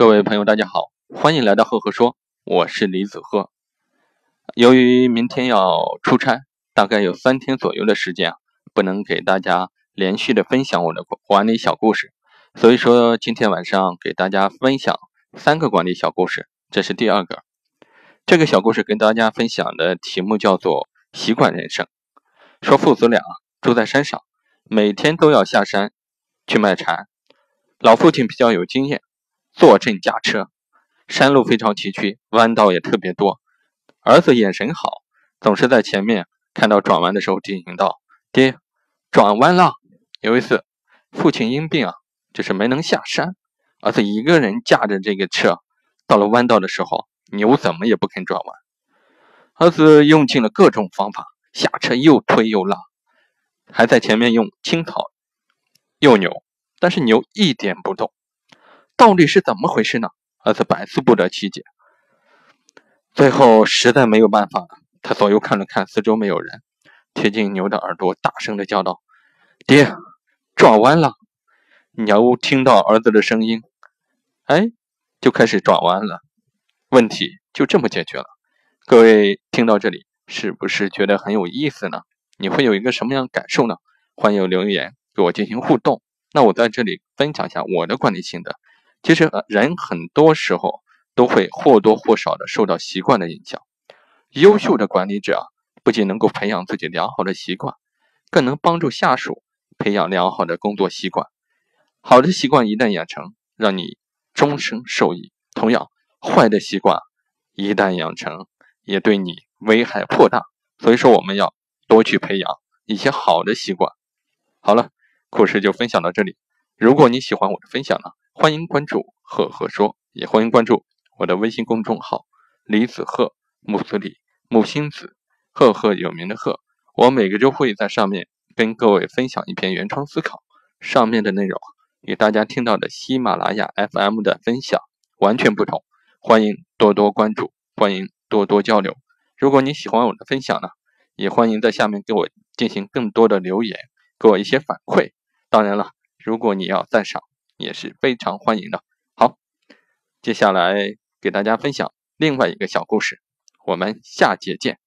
各位朋友，大家好，欢迎来到赫赫说，我是李子赫。由于明天要出差，大概有三天左右的时间，不能给大家连续的分享我的管理小故事，所以说今天晚上给大家分享三个管理小故事，这是第二个。这个小故事跟大家分享的题目叫做“习惯人生”。说父子俩住在山上，每天都要下山去卖柴。老父亲比较有经验，坐镇驾车。山路非常崎岖，弯道也特别多。儿子眼神好，总是在前面看到转弯的时候提醒道：“爹，转弯了。”有一次，父亲因病啊，就是没能下山，儿子一个人驾着这个车，到了弯道的时候。牛怎么也不肯转弯，儿子用尽了各种方法，下车又推又拉，还在前面用青草诱牛，但是牛一点不动，到底是怎么回事呢？儿子百思不得其解。最后实在没有办法，他左右看了看，四周没有人，贴近牛的耳朵，大声的叫道：“爹，转弯了！”牛听到儿子的声音，哎，就开始转弯了。问题就这么解决了。各位听到这里，是不是觉得很有意思呢？你会有一个什么样感受呢？欢迎留言给我进行互动。那我在这里分享一下我的管理心得。其实人很多时候都会或多或少的受到习惯的影响。优秀的管理者不仅能够培养自己良好的习惯，更能帮助下属培养良好的工作习惯。好的习惯一旦养成，让你终生受益。同样。坏的习惯一旦养成，也对你危害颇大。所以说，我们要多去培养一些好的习惯。好了，故事就分享到这里。如果你喜欢我的分享呢，欢迎关注“赫赫说”，也欢迎关注我的微信公众号“李子赫木子李木星子赫赫有名的赫”。我每个周会在上面跟各位分享一篇原创思考，上面的内容与大家听到的喜马拉雅 FM 的分享完全不同。欢迎多多关注，欢迎多多交流。如果你喜欢我的分享呢，也欢迎在下面给我进行更多的留言，给我一些反馈。当然了，如果你要赞赏，也是非常欢迎的。好，接下来给大家分享另外一个小故事，我们下节见。